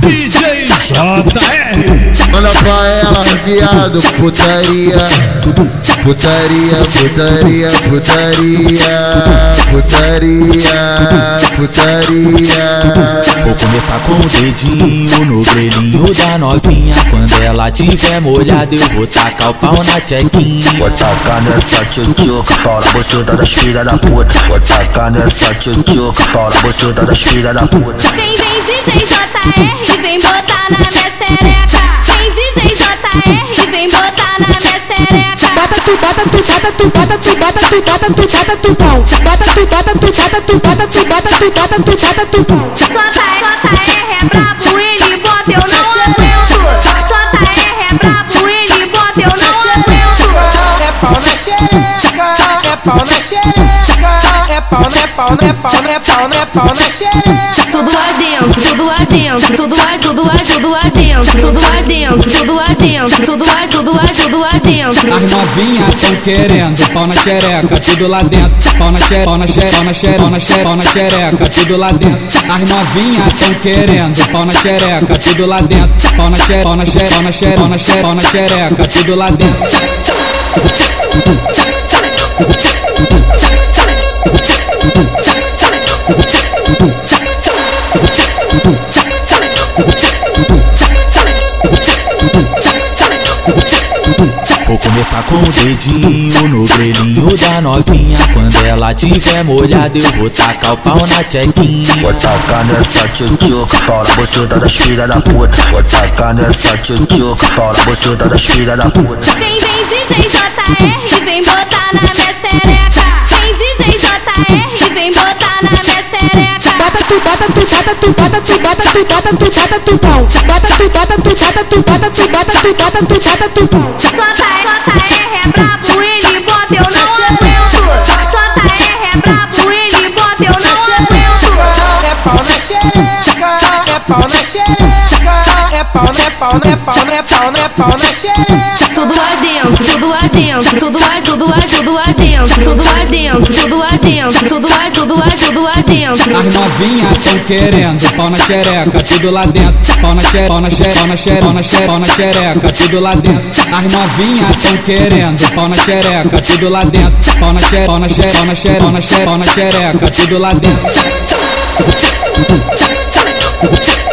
DJ JR. Manda pra ela, viado, putaria. Putaria, putaria, putaria. Putaria, putaria. Vou começar com o dedinho no grelhinho da novinha. Ela tiver molhada, eu vou tacar o pau na tchequinha. Vou tacar nessa tchutchu, pau na buceta das filha da puta. Vou tacar nessa tchutchu, pau na buceta das filha da puta. Vem, vem DJ JR, vem botar na minha xereca. Vem DJ JR, vem botar na minha xereca. Bota tu, bota tu, bota tu, bota tu, bota tu, bota tu, bota tu pão. Bota tu, bota tu, bota tu, bota tu, bota tu, bota tu, bota tu pão. Pau na xereca, é pau na xereca, é pau, é pau, é pau, é pau, é pau na xereca. Tudo lá dentro, tudo lá dentro, tudo lá, tudo lá, tudo lá dentro, tudo lá dentro, tudo lá dentro, tudo lá, tudo lá, tudo lá dentro. As novinhas tão querendo pau na xereca, tudo lá dentro. Pau na xereca, pau na xereca, pau na xereca, pau na xereca, pau na xereca, tudo lá dentro. As novinhas tão querendo pau na xereca, tudo lá dentro. Pau na xereca, pau na xereca, pau na xereca, pau na xereca, pau na xereca, tudo lá dentro. Vou começar com o dedinho no grelhinho da novinha. Quando ela tiver molhada, eu vou tacar o pau na tchequinha. Vou tacar nessa tchutchu, pau na buceta das filha da puta. Vou tacar nessa tchutchu, pau na buceta das filha da puta. Vem, vem DJ JR, vem botar na minha xereca. Vem DJ JR, vem botar na minha xereca. Bota tu, bota tu, bota tu, bota tu, bota tu, bota tu, bota tu pão. Bota tu, bota tu, bota tu, bota tu, bota tu, bota tu, bota tu pão. JR é pau na xereca, é pau na xereca, é pau, é pau, é pau, é pau, é pau na xereca. Tudo lá dentro, tudo lá dentro, tudo lá, tudo lá, tudo lá dentro, tudo lá dentro, tudo lá dentro, tudo lá, tudo lá, tudo lá dentro. As novinhas tão querendo pau na xereca, tudo lá dentro. Pau na xereca, pau na xereca, pau na xereca, pau na xereca, pau na xereca, tudo lá dentro. As novinhas tão querendo pau na xereca, tudo lá dentro. Pau na xereca, pau na xereca, pau na xereca, pau na xereca, pau na xereca, tudo lá dentro. 鼓鼓掌鼓鼓掌掌鼓鼓掌